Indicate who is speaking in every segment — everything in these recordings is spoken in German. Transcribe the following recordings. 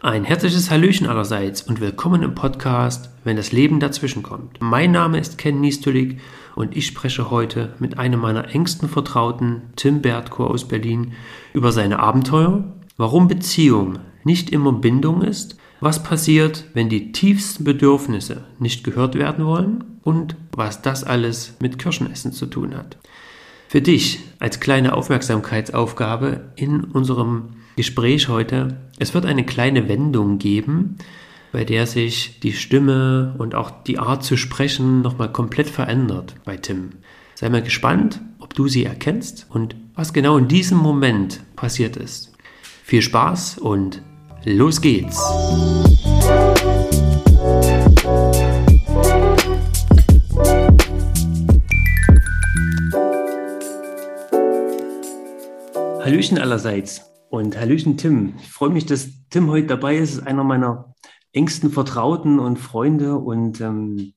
Speaker 1: Ein herzliches Hallöchen allerseits und willkommen im Podcast, wenn das Leben dazwischen kommt. Mein Name ist Ken Niestulik und ich spreche heute mit einem meiner engsten Vertrauten, Tim Bertko aus Berlin, über seine Abenteuer, warum Beziehung nicht immer Bindung ist, was passiert, wenn die tiefsten Bedürfnisse nicht gehört werden wollen und was das alles mit Kirschenessen zu tun hat. Für dich als kleine Aufmerksamkeitsaufgabe in unserem Gespräch heute. Es wird eine kleine Wendung geben, bei der sich die Stimme und auch die Art zu sprechen nochmal komplett verändert bei Tim. Sei mal gespannt, ob du sie erkennst und was genau in diesem Moment passiert ist. Viel Spaß und los geht's! Hallöchen allerseits. Und Hallöchen Tim. Ich freue mich, dass Tim heute dabei ist. ist einer meiner engsten Vertrauten und Freunde und ähm,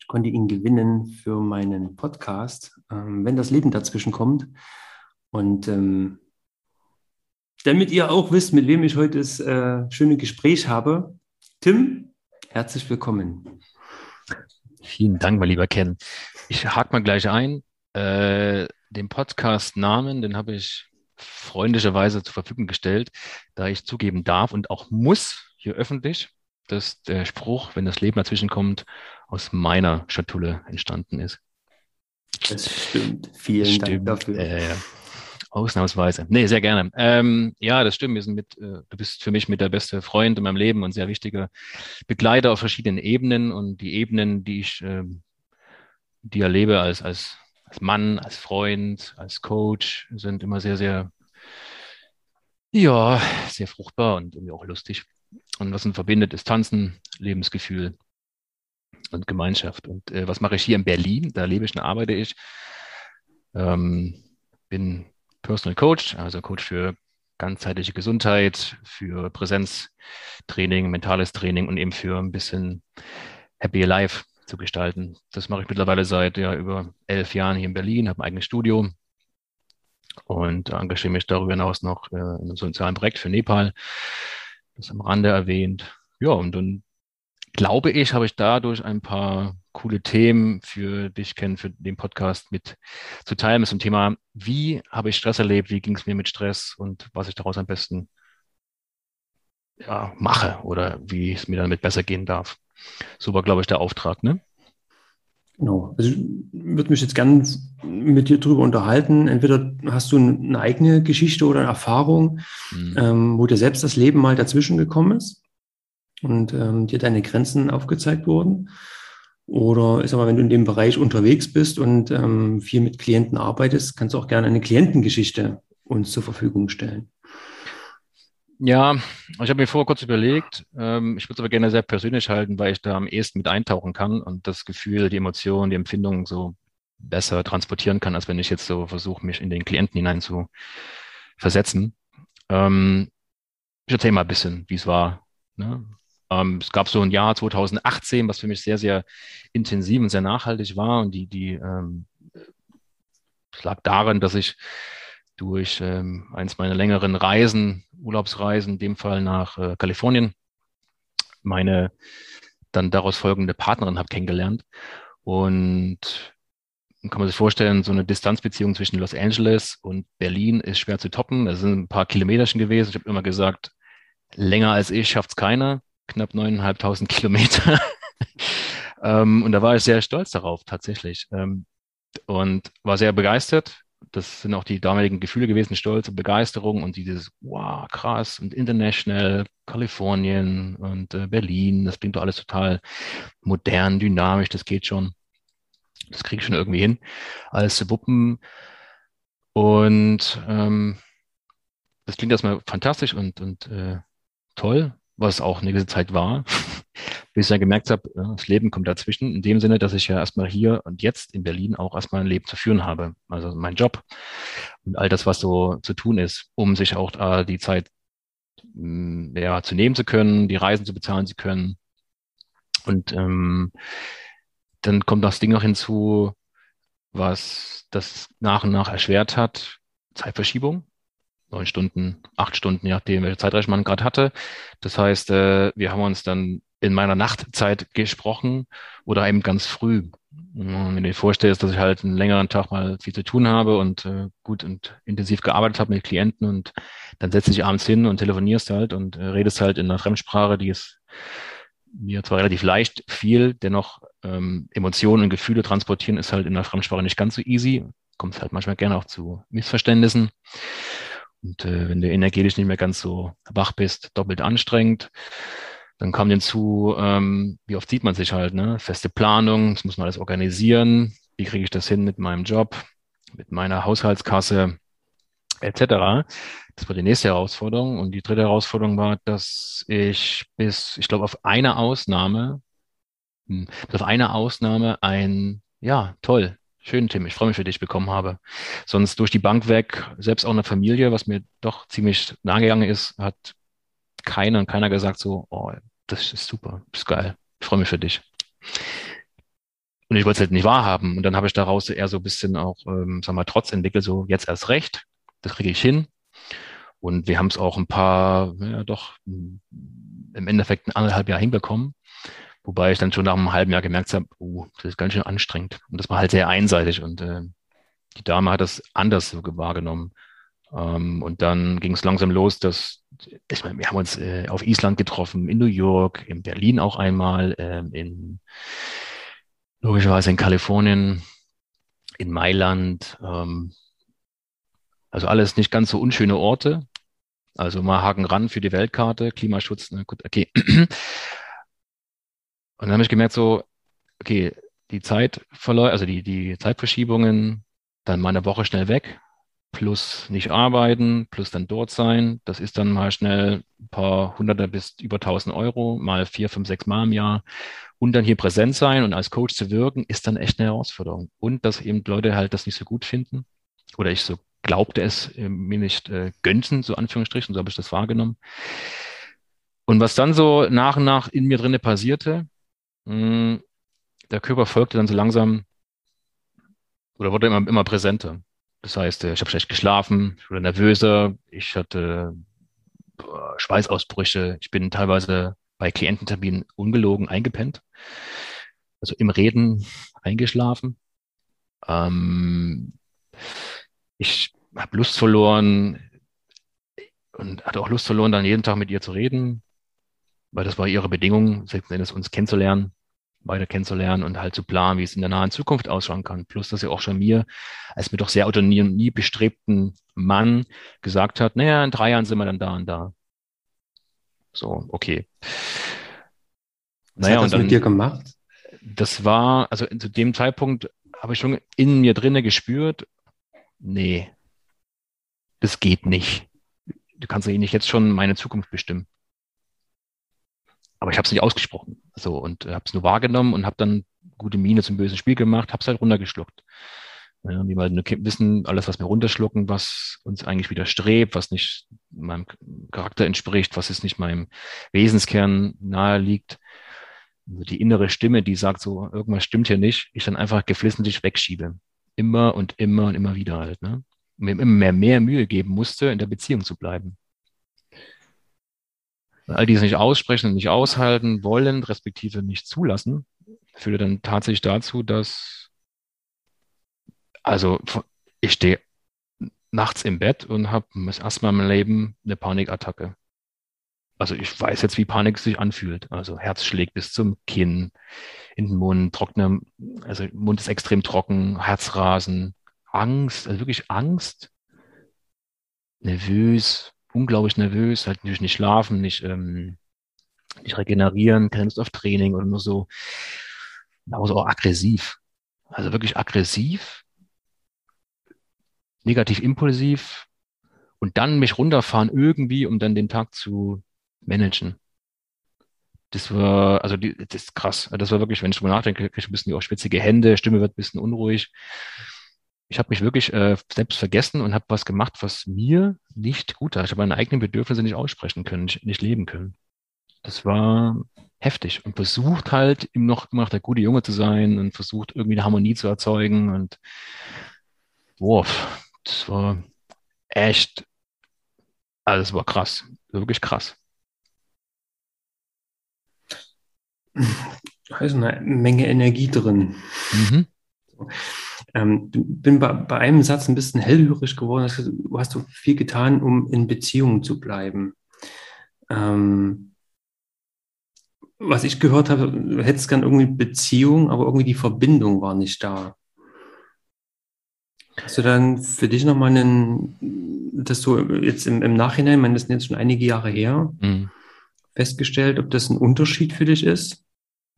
Speaker 1: ich konnte ihn gewinnen für meinen Podcast, ähm, wenn das Leben dazwischen kommt. Und ähm, damit ihr auch wisst, mit wem ich heute das äh, schöne Gespräch habe, Tim, herzlich willkommen.
Speaker 2: Vielen Dank, mein lieber Ken. Ich hake mal gleich ein. Äh, den Podcast-Namen, den habe ich freundlicherweise zur Verfügung gestellt, da ich zugeben darf und auch muss hier öffentlich, dass der Spruch, wenn das Leben dazwischen kommt, aus meiner Schatulle entstanden ist.
Speaker 1: Das stimmt. Vielen stimmt. Dank dafür.
Speaker 2: Äh, ausnahmsweise. Nee, sehr gerne. Ähm, ja, das stimmt. Wir sind mit, äh, du bist für mich mit der beste Freund in meinem Leben und sehr wichtiger Begleiter auf verschiedenen Ebenen und die Ebenen, die ich, äh, die erlebe als, als als Mann, als Freund, als Coach sind immer sehr, sehr, ja, sehr fruchtbar und irgendwie auch lustig. Und was uns verbindet, ist Tanzen, Lebensgefühl und Gemeinschaft. Und äh, was mache ich hier in Berlin? Da lebe ich und arbeite ich. Ähm, bin Personal Coach, also Coach für ganzheitliche Gesundheit, für Präsenztraining, mentales Training und eben für ein bisschen Happy Life zu gestalten. Das mache ich mittlerweile seit ja, über elf Jahren hier in Berlin, habe ein eigenes Studio und engagiere mich darüber hinaus noch äh, in einem sozialen Projekt für Nepal. Das am Rande erwähnt. Ja, und dann glaube ich, habe ich dadurch ein paar coole Themen für dich kennen, für den Podcast mit zu teilen mit dem Thema, wie habe ich Stress erlebt, wie ging es mir mit Stress und was ich daraus am besten ja, mache oder wie es mir damit besser gehen darf. So war, glaube ich, der Auftrag, ne?
Speaker 1: Genau. Also ich würde mich jetzt gern mit dir drüber unterhalten. Entweder hast du eine eigene Geschichte oder eine Erfahrung, mhm. ähm, wo dir selbst das Leben mal dazwischen gekommen ist und ähm, dir deine Grenzen aufgezeigt wurden. Oder ist aber, wenn du in dem Bereich unterwegs bist und ähm, viel mit Klienten arbeitest, kannst du auch gerne eine Klientengeschichte uns zur Verfügung stellen.
Speaker 2: Ja, ich habe mir vorher kurz überlegt, ähm, ich würde es aber gerne sehr persönlich halten, weil ich da am ehesten mit eintauchen kann und das Gefühl, die Emotionen, die Empfindungen so besser transportieren kann, als wenn ich jetzt so versuche, mich in den Klienten hinein zu versetzen. Ähm, ich erzähle mal ein bisschen, wie es war. Ne? Ähm, es gab so ein Jahr 2018, was für mich sehr, sehr intensiv und sehr nachhaltig war und die, die ähm, lag darin, dass ich durch ähm, eins meiner längeren Reisen, Urlaubsreisen, in dem Fall nach äh, Kalifornien, meine dann daraus folgende Partnerin habe kennengelernt. Und kann man sich vorstellen, so eine Distanzbeziehung zwischen Los Angeles und Berlin ist schwer zu toppen. Das sind ein paar Kilometerchen gewesen. Ich habe immer gesagt, länger als ich schafft es keiner. Knapp neuneinhalbtausend Kilometer. ähm, und da war ich sehr stolz darauf, tatsächlich. Ähm, und war sehr begeistert das sind auch die damaligen Gefühle gewesen, Stolz und Begeisterung und dieses, wow, krass und international, Kalifornien und äh, Berlin, das klingt doch alles total modern, dynamisch, das geht schon. Das kriege ich schon irgendwie hin, alles zu wuppen. Und ähm, das klingt erstmal fantastisch und, und äh, toll, was auch eine gewisse Zeit war. Bis ich dann gemerkt habe, das Leben kommt dazwischen, in dem Sinne, dass ich ja erstmal hier und jetzt in Berlin auch erstmal ein Leben zu führen habe. Also mein Job und all das, was so zu tun ist, um sich auch äh, die Zeit mh, mm, ja, zu nehmen zu können, die Reisen zu bezahlen zu können. Und ähm, dann kommt das Ding noch hinzu, was das nach und nach erschwert hat, Zeitverschiebung. neun Stunden, acht Stunden, je nachdem, welche Zeitreich man gerade hatte. Das heißt, äh, wir haben uns dann in meiner Nachtzeit gesprochen oder eben ganz früh. Wenn du dir vorstellst, dass ich halt einen längeren Tag mal viel zu tun habe und äh, gut und intensiv gearbeitet habe mit Klienten und dann setzt dich abends hin und telefonierst halt und äh, redest halt in einer Fremdsprache, die ist mir zwar relativ leicht viel, dennoch ähm, Emotionen und Gefühle transportieren ist halt in der Fremdsprache nicht ganz so easy. Kommt halt manchmal gerne auch zu Missverständnissen. Und äh, wenn du energetisch nicht mehr ganz so wach bist, doppelt anstrengend. Dann kam hinzu, ähm, wie oft sieht man sich halt, ne? Feste Planung, das muss man alles organisieren. Wie kriege ich das hin mit meinem Job, mit meiner Haushaltskasse, etc. Das war die nächste Herausforderung. Und die dritte Herausforderung war, dass ich bis, ich glaube, auf eine Ausnahme, hm, auf eine Ausnahme ein, ja, toll, schön, Tim, ich freue mich für dich bekommen habe. Sonst durch die Bank weg, selbst auch eine Familie, was mir doch ziemlich nahe gegangen ist, hat keiner und keiner gesagt so, oh, das ist super, ist geil, ich freue mich für dich. Und ich wollte es halt nicht wahrhaben. Und dann habe ich daraus eher so ein bisschen auch, ähm, sag mal, Trotz entwickelt, so jetzt erst recht, das kriege ich hin. Und wir haben es auch ein paar, ja doch, im Endeffekt ein anderthalb Jahr hinbekommen. Wobei ich dann schon nach einem halben Jahr gemerkt habe, oh, das ist ganz schön anstrengend. Und das war halt sehr einseitig. Und äh, die Dame hat das anders so wahrgenommen. Ähm, und dann ging es langsam los, dass, ich meine, wir haben uns äh, auf Island getroffen, in New York, in Berlin auch einmal, äh, in logischerweise in Kalifornien, in Mailand, ähm, also alles nicht ganz so unschöne Orte. Also mal Haken ran für die Weltkarte, Klimaschutz, ne, gut, okay. Und dann habe ich gemerkt, so, okay, die Zeit also die, die Zeitverschiebungen, dann mal eine Woche schnell weg, plus nicht arbeiten, plus dann dort sein. Das ist dann mal schnell ein paar Hunderte bis über tausend Euro, mal vier, fünf, sechs Mal im Jahr. Und dann hier präsent sein und als Coach zu wirken, ist dann echt eine Herausforderung. Und dass eben Leute halt das nicht so gut finden oder ich so glaubte es äh, mir nicht äh, gönnten, so Anführungsstrichen, so habe ich das wahrgenommen. Und was dann so nach und nach in mir drinne passierte, mh, hm, der Körper folgte dann so langsam oder wurde immer, immer präsenter. Das heißt, äh, ich habe schlecht geschlafen, ich wurde nervöser, ich hatte Schweißausbrüche, ich bin teilweise bei Kliententerminen ungelogen eingepennt, also im Reden eingeschlafen. Ähm, ich habe Lust verloren und hatte auch Lust verloren, dann jeden Tag mit ihr zu reden, weil das war ihre Bedingung, letzten Endes uns kennenzulernen, weiter kennenzulernen und halt zu planen, wie es in der nahen Zukunft ausschauen kann. Plus, dass sie auch schon mir, als mir doch sehr autonom nie bestrebten Mann gesagt hat, naja, in drei Jahren sind wir dann da und da. So, okay.
Speaker 1: Was naja, hat das und dann, mit dir gemacht?
Speaker 2: Das war, also zu dem Zeitpunkt habe ich schon in mir drinne gespürt, nee, das geht nicht. Du kannst ja nicht jetzt schon meine Zukunft bestimmen. Aber ich habe es nicht ausgesprochen. So und äh, habe es nur wahrgenommen und habe dann gute Miene zum bösen Spiel gemacht, habe es halt runtergeschluckt. Ja, wie wir wissen, alles, was wir runterschlucken, was uns eigentlich widerstrebt, was nicht meinem Charakter entspricht, was es nicht meinem Wesenskern nahe liegt, also die innere Stimme, die sagt so, irgendwas stimmt hier nicht, ich dann einfach geflissentlich wegschiebe. Immer und immer und immer wieder halt. Ne? mir immer mehr, mehr Mühe geben musste, in der Beziehung zu bleiben. All die es nicht aussprechen, nicht aushalten wollen, respektive nicht zulassen, führte dann tatsächlich dazu, dass, also ich stehe nachts im Bett und habe erstmal meinem Leben eine Panikattacke. Also ich weiß jetzt, wie Panik sich anfühlt. Also Herz schlägt bis zum Kinn, in den Mund, trockener, also Mund ist extrem trocken, Herzrasen, Angst, also wirklich Angst, nervös, unglaublich nervös, halt natürlich nicht schlafen, nicht, ähm, nicht regenerieren, keine Lust auf Training oder nur so, aber so auch aggressiv. Also wirklich aggressiv, negativ impulsiv und dann mich runterfahren irgendwie, um dann den Tag zu managen. Das war, also die, das ist krass. Das war wirklich, wenn ich drüber nachdenke, kriege ich ein bisschen auch schwitzige Hände, Stimme wird ein bisschen unruhig ich habe mich wirklich äh, selbst vergessen und habe was gemacht, was mir nicht gut tat. Ich habe meine eigenen Bedürfnisse nicht aussprechen können, nicht, nicht leben können. Das war heftig und versucht halt immer noch, immer noch der gute Junge zu sein und versucht irgendwie eine Harmonie zu erzeugen und wow, das war echt Also es war krass, wirklich krass.
Speaker 1: Da ist eine Menge Energie drin. Mhm. Ähm, bin bei, bei, einem Satz ein bisschen hellhörig geworden. Du hast so viel getan, um in Beziehung zu bleiben. Ähm, was ich gehört habe, du hättest gern irgendwie Beziehung, aber irgendwie die Verbindung war nicht da. Hast du dann für dich nochmal einen, dass du jetzt im, im Nachhinein, ich meine, das sind jetzt schon einige Jahre her, mhm. festgestellt, ob das ein Unterschied für dich ist,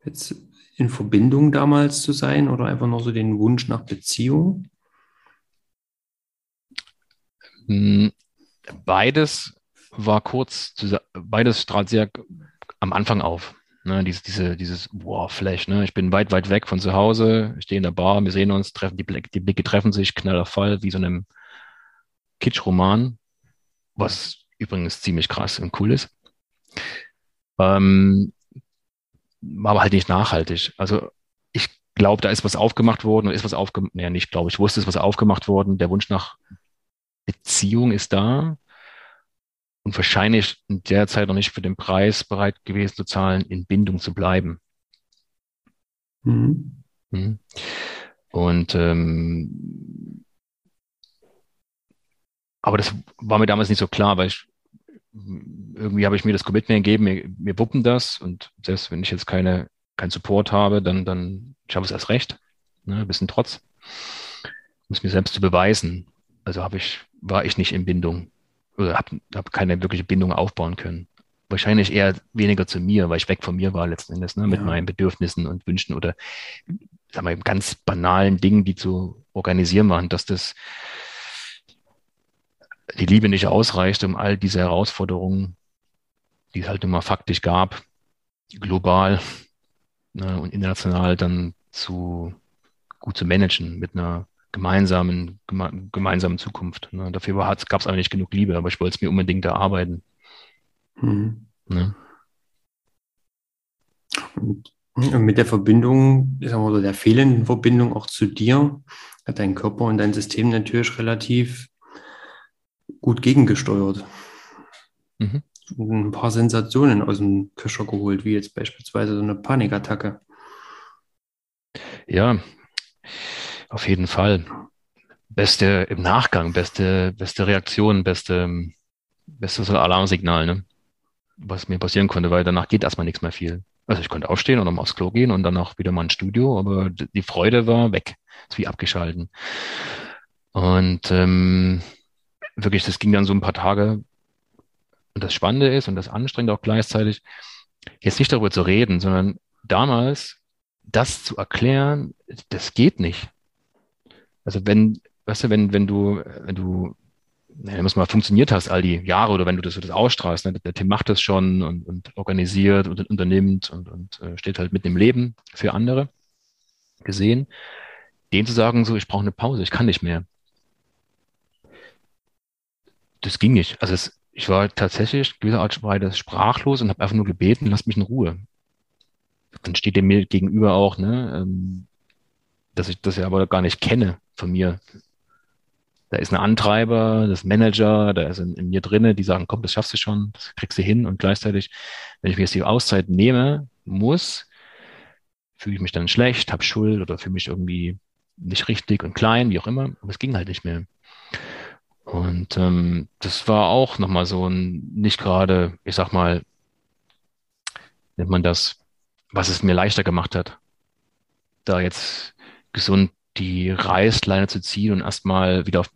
Speaker 1: jetzt in Verbindung damals zu sein oder einfach nur so den Wunsch nach Beziehung?
Speaker 2: Hm, beides war kurz, beides strahlt sehr am Anfang auf. Ne, diese, diese, dieses wow, Flash, ne? Ich bin weit, weit weg von zu Hause, ich stehe in der Bar, wir sehen uns, treffen, die, Blick, die Blicke treffen sich, knaller Fall, wie so einem Kitsch-Roman, was übrigens ziemlich krass und cool ist. Ähm, aber halt nicht nachhaltig. Also ich glaube, da ist was aufgemacht worden und ist was aufgemacht, naja, nicht glaube ich, wusste, es ist was aufgemacht worden. Der Wunsch nach Beziehung ist da und wahrscheinlich in der Zeit noch nicht für den Preis bereit gewesen zu zahlen, in Bindung zu bleiben. Mhm. Mhm. Und ähm, aber das war mir damals nicht so klar, weil ich irgendwie habe ich mir das Commitment gegeben, wir, wir wuppen das und selbst wenn ich jetzt keine, keinen Support habe, dann, dann schaffe ich es erst recht. Ne, ein bisschen Trotz. Um es mir selbst zu beweisen. Also habe ich, war ich nicht in Bindung oder habe hab keine wirkliche Bindung aufbauen können. Wahrscheinlich eher weniger zu mir, weil ich weg von mir war letzten Endes, ne, mit ja. meinen Bedürfnissen und Wünschen oder sagen wir, ganz banalen Dingen, die zu organisieren waren, dass das die Liebe nicht ausreicht, um all diese Herausforderungen, die es halt immer faktisch gab, global ne, und international dann zu gut zu managen mit einer gemeinsamen, geme gemeinsamen Zukunft. Ne. Dafür gab es aber nicht genug Liebe, aber ich wollte es mir unbedingt erarbeiten. Mhm. Ne?
Speaker 1: Und mit der Verbindung, ich sag mal, oder der fehlenden Verbindung auch zu dir, hat dein Körper und dein System natürlich relativ gut gegengesteuert. Mhm. Ein paar Sensationen aus dem Köcher geholt, wie jetzt beispielsweise so eine Panikattacke.
Speaker 2: Ja, auf jeden Fall. Beste im Nachgang, beste, beste Reaktion, beste, bestes Alarmsignal, ne? was mir passieren konnte, weil danach geht erstmal nichts mehr viel. Also ich konnte aufstehen und nochmal aufs Klo gehen und danach wieder mal ins Studio, aber die Freude war weg, ist wie abgeschalten. Und ähm, wirklich, das ging dann so ein paar Tage. Und das Spannende ist und das Anstrengende auch gleichzeitig, jetzt nicht darüber zu reden, sondern damals das zu erklären, das geht nicht. Also wenn, weißt du, wenn, wenn du, wenn du, wenn es mal funktioniert hast, all die Jahre oder wenn du das, das ausstrahlst, ne, der Tim macht das schon und, und organisiert und unternimmt und, und äh, steht halt mit dem Leben für andere gesehen, denen zu sagen, so, ich brauche eine Pause, ich kann nicht mehr das ging nicht. Also es, ich war tatsächlich gewisser Art Weise sprachlos und habe einfach nur gebeten, lass mich in Ruhe. Dann steht der mir gegenüber auch, ne, ähm, dass ich das ja aber gar nicht kenne von mir. Da ist ein Antreiber, das Manager, da ist in, in mir drinne, die sagen, komm, das schaffst du schon, das kriegst du hin. Und gleichzeitig, wenn ich mir jetzt die Auszeit nehme, muss, fühle ich mich dann schlecht, habe Schuld oder fühle mich irgendwie nicht richtig und klein, wie auch immer. Aber es ging halt nicht mehr. Und ähm, das war auch nochmal so ein, nicht gerade, ich sag mal, nennt man das, was es mir leichter gemacht hat, da jetzt gesund die Reißleine zu ziehen und erstmal wieder auf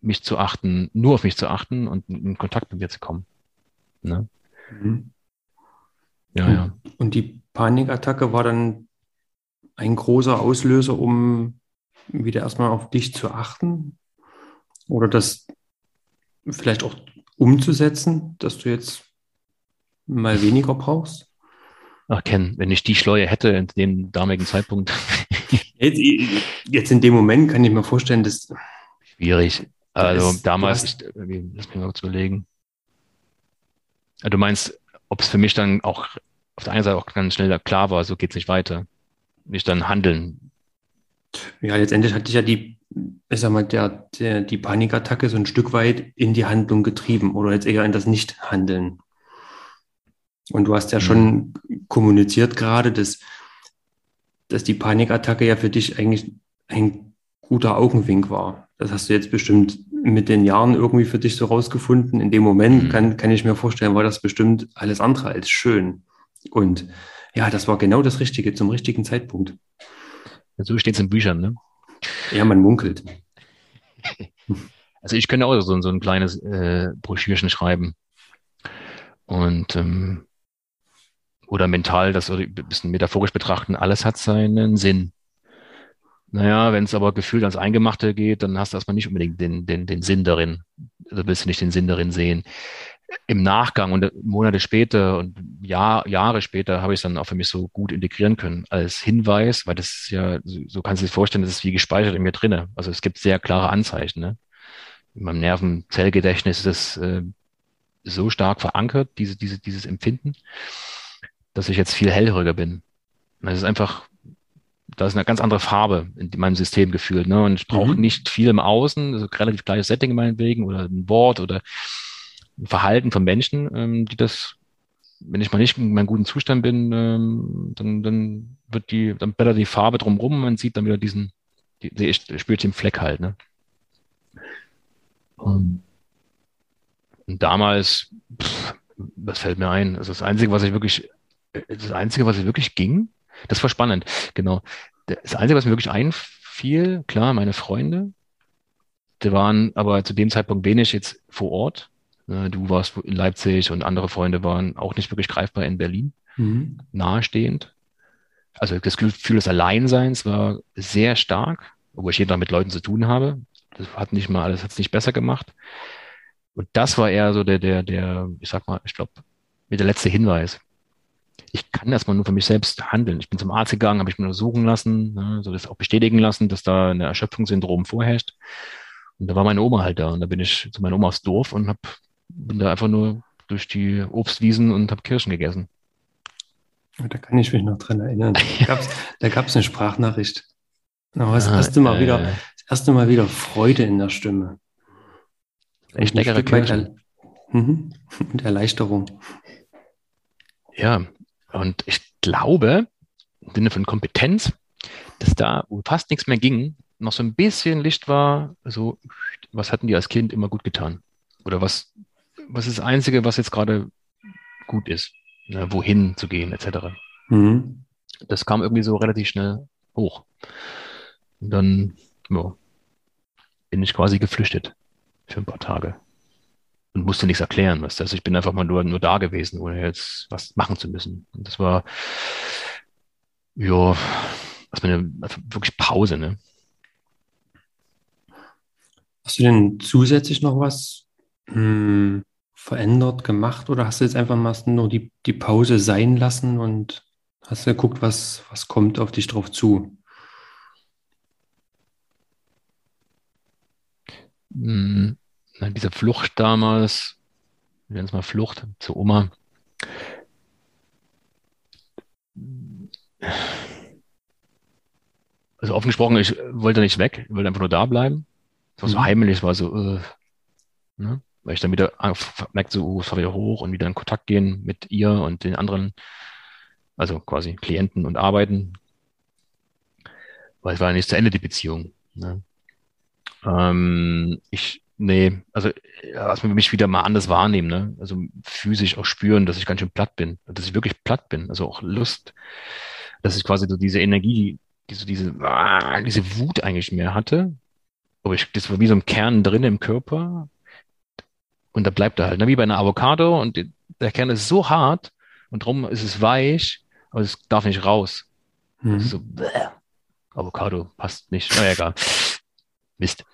Speaker 2: mich zu achten, nur auf mich zu achten und in Kontakt mit mir zu kommen. Ne? Mhm.
Speaker 1: Ja, ja. Und die Panikattacke war dann ein großer Auslöser, um wieder erstmal auf dich zu achten? Oder das vielleicht auch umzusetzen, dass du jetzt mal weniger brauchst?
Speaker 2: Ach, Ken, wenn ich die Schleue hätte in dem damaligen Zeitpunkt.
Speaker 1: jetzt, jetzt, in dem Moment kann ich mir vorstellen, dass.
Speaker 2: Schwierig. Also ist, damals, ich, lass mich mal kurz überlegen. Du meinst, ob es für mich dann auch auf der einen Seite auch ganz schnell klar war, so geht es nicht weiter. Nicht dann handeln
Speaker 1: Ja, letztendlich hat dich ja die, ich sag mal, der, der, die Panikattacke so ein Stück weit in die Handlung getrieben oder jetzt eher in das Nichthandeln. Und du hast ja mhm. schon kommuniziert gerade, dass, dass die Panikattacke ja für dich eigentlich ein guter Augenwink war. Das hast du jetzt bestimmt mit den Jahren irgendwie für dich so rausgefunden. In dem Moment mhm. kann, kann ich mir vorstellen, war das bestimmt alles andere als schön. Und ja, das war genau das Richtige zum richtigen Zeitpunkt.
Speaker 2: So steht es in Büchern, ne?
Speaker 1: Ja, man munkelt.
Speaker 2: Also ich könnte auch so, so ein kleines äh, Broschürchen schreiben. Und ähm, oder mental, das ein bisschen metaphorisch betrachten, alles hat seinen Sinn. Naja, wenn es aber gefühlt ans Eingemachte geht, dann hast du erstmal nicht unbedingt den, den, den Sinn darin. Da willst du nicht den Sinn darin sehen. Im Nachgang und Monate später und Jahr, Jahre später habe ich es dann auch für mich so gut integrieren können als Hinweis, weil das ist ja, so kannst du dir vorstellen, das ist wie gespeichert in mir drinne. Also es gibt sehr klare Anzeichen. Ne? In meinem Nervenzellgedächtnis ist es äh, so stark verankert, diese, diese, dieses Empfinden dass ich jetzt viel hellhöriger bin. Das ist einfach, da ist eine ganz andere Farbe in meinem System gefühlt. Ne? Und ich brauche mhm. nicht viel im Außen, also relativ gleiches Setting meinetwegen oder ein Wort oder Verhalten von Menschen, ähm, die das, wenn ich mal nicht in meinem guten Zustand bin, ähm, dann, dann wird die, dann blättert die Farbe drumrum und man sieht dann wieder diesen, die, die spürt den Fleck halt. Ne? Und, und damals, pff, was fällt mir ein? Also das Einzige, was ich wirklich das Einzige, was wirklich ging, das war spannend, genau. Das Einzige, was mir wirklich einfiel, klar, meine Freunde, die waren aber zu dem Zeitpunkt wenig jetzt vor Ort. Ne, du warst in Leipzig und andere Freunde waren auch nicht wirklich greifbar in Berlin, mhm. nahestehend. Also das Gefühl des Alleinseins war sehr stark, obwohl ich jeden Tag mit Leuten zu tun habe. Das hat nicht mal, alles hat es nicht besser gemacht. Und das war eher so der, der, der, ich sag mal, ich glaube, mit der letzte Hinweis ich kann erstmal nur für mich selbst handeln. Ich bin zum Arzt gegangen, habe ich mir untersuchen lassen, ne, so das auch bestätigen lassen, dass da ein Erschöpfungssyndrom vorherrscht. Und da war meine Oma halt da und da bin ich zu meiner Oma aufs Dorf und hab, bin da einfach nur durch die Obstwiesen und habe Kirschen gegessen.
Speaker 1: Da kann ich mich noch dran erinnern. Da gab es eine Sprachnachricht. Aber das, ah, erste Mal äh, wieder, das erste Mal wieder Freude in der Stimme.
Speaker 2: Echt leckere Kirschen.
Speaker 1: Mhm. Und Erleichterung.
Speaker 2: Ja, und ich glaube, im Sinne von Kompetenz, dass da, wo fast nichts mehr ging, noch so ein bisschen Licht war, so, was hatten die als Kind immer gut getan? Oder was, was ist das Einzige, was jetzt gerade gut ist? Ne, wohin zu gehen, etc. Mhm. Das kam irgendwie so relativ schnell hoch. Und dann ja, bin ich quasi geflüchtet für ein paar Tage und musste nichts erklären. Was also ich bin einfach mal nur, nur da gewesen, ohne jetzt was machen zu müssen. Und das war, ja, erstmal eine wirklich Pause, ne?
Speaker 1: Hast du denn zusätzlich noch was hm, verändert, gemacht oder hast du jetzt einfach mal nur die, die Pause sein lassen und hast geguckt, was, was kommt auf dich drauf zu?
Speaker 2: Hm diese Flucht damals, wir nennen es mal Flucht zu Oma. Also offen gesprochen, ich wollte nicht weg, ich wollte einfach nur da bleiben. Es war so mhm. heimlich, es war so, äh, ne? Weil ich dann wieder merkte, so, oh, es war wieder hoch und wieder in Kontakt gehen mit ihr und den anderen, also quasi Klienten und Arbeiten. Weil es war ja nicht zu Ende die Beziehung. Ne? Ähm, ich Nee, also erstmal mich wieder mal anders wahrnehmen, ne? Also physisch auch spüren, dass ich ganz schön platt bin, dass ich wirklich platt bin, also auch Lust, dass ich quasi so diese Energie, diese, diese, ah, diese Wut eigentlich mehr hatte. Aber ich, das war wie so ein Kern drin im Körper. Und da bleibt er halt, ne? Wie bei einer Avocado und der Kern ist so hart und drum ist es weich, aber es darf nicht raus. Mhm. So, bäh, Avocado passt nicht. Na egal. Mist.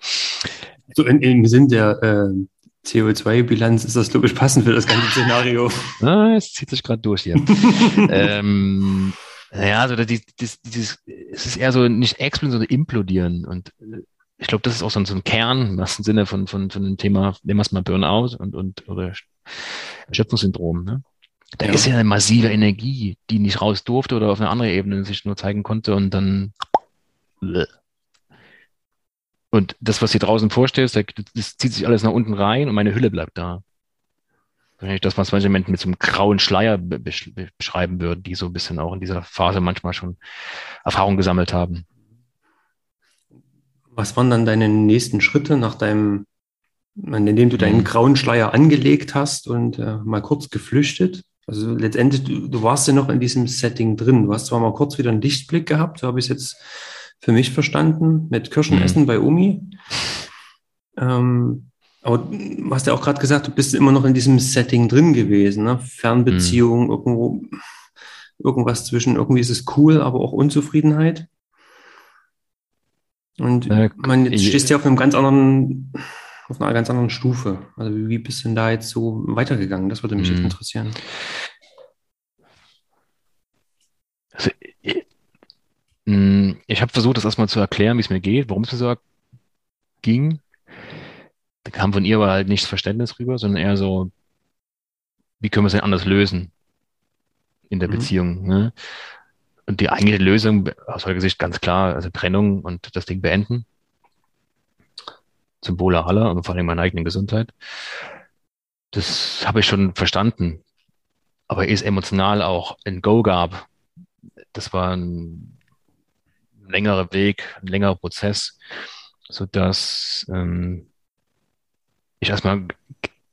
Speaker 1: So in, im Sinn der äh, CO2-Bilanz ist das, glaube ich, passend für das ganze Szenario.
Speaker 2: Ah, es zieht sich gerade durch hier. ähm, naja, also das, das, dieses, es ist eher so nicht explodieren, sondern implodieren. Und äh, ich glaube, das ist auch so ein, so ein Kern im wahrsten Sinne von, von, von dem Thema, nehmen wir es mal Burnout und, und oder Erschöpfungssyndrom. Ne? Da ja. ist ja eine massive Energie, die nicht raus durfte oder auf eine andere Ebene sich nur zeigen konnte und dann Und das, was hier draußen vorstellst, das zieht sich alles nach unten rein und meine Hülle bleibt da. Wahrscheinlich das, was manche Menschen mit so einem grauen Schleier beschreiben würden, die so ein bisschen auch in dieser Phase manchmal schon Erfahrung gesammelt haben.
Speaker 1: Was waren dann deine nächsten Schritte nach deinem, indem du deinen mhm. grauen Schleier angelegt hast und äh, mal kurz geflüchtet? Also letztendlich, du, du, warst ja noch in diesem Setting drin. Du hast zwar mal kurz wieder einen Lichtblick gehabt, so habe ich es jetzt für mich verstanden, mit Kirschenessen mhm. bei Umi. Ähm, aber du hast ja auch gerade gesagt, du bist immer noch in diesem Setting drin gewesen, ne? Fernbeziehung, mhm. irgendwo, irgendwas zwischen, irgendwie ist es cool, aber auch Unzufriedenheit. Und äh, man, jetzt stehst du ja auf einem ganz anderen, auf einer ganz anderen Stufe. Also wie bist du denn da jetzt so weitergegangen? Das würde mich jetzt interessieren.
Speaker 2: Also, ich, hm, ich habe versucht, das erstmal zu erklären, wie es mir geht, warum es mir so ging. Da kam von ihr aber halt nicht das Verständnis rüber, sondern eher so, wie können wir es denn anders lösen in der mhm. Beziehung? Ne? Und die eigentliche Lösung aus heutiger Sicht ganz klar, also Trennung und das Ding beenden. Zum Wohle aller und vor allem meiner eigenen Gesundheit. Das habe ich schon verstanden. Aber es emotional auch ein Go gab. Das war ein längerer Weg, ein längerer Prozess, so dass ähm, ich erstmal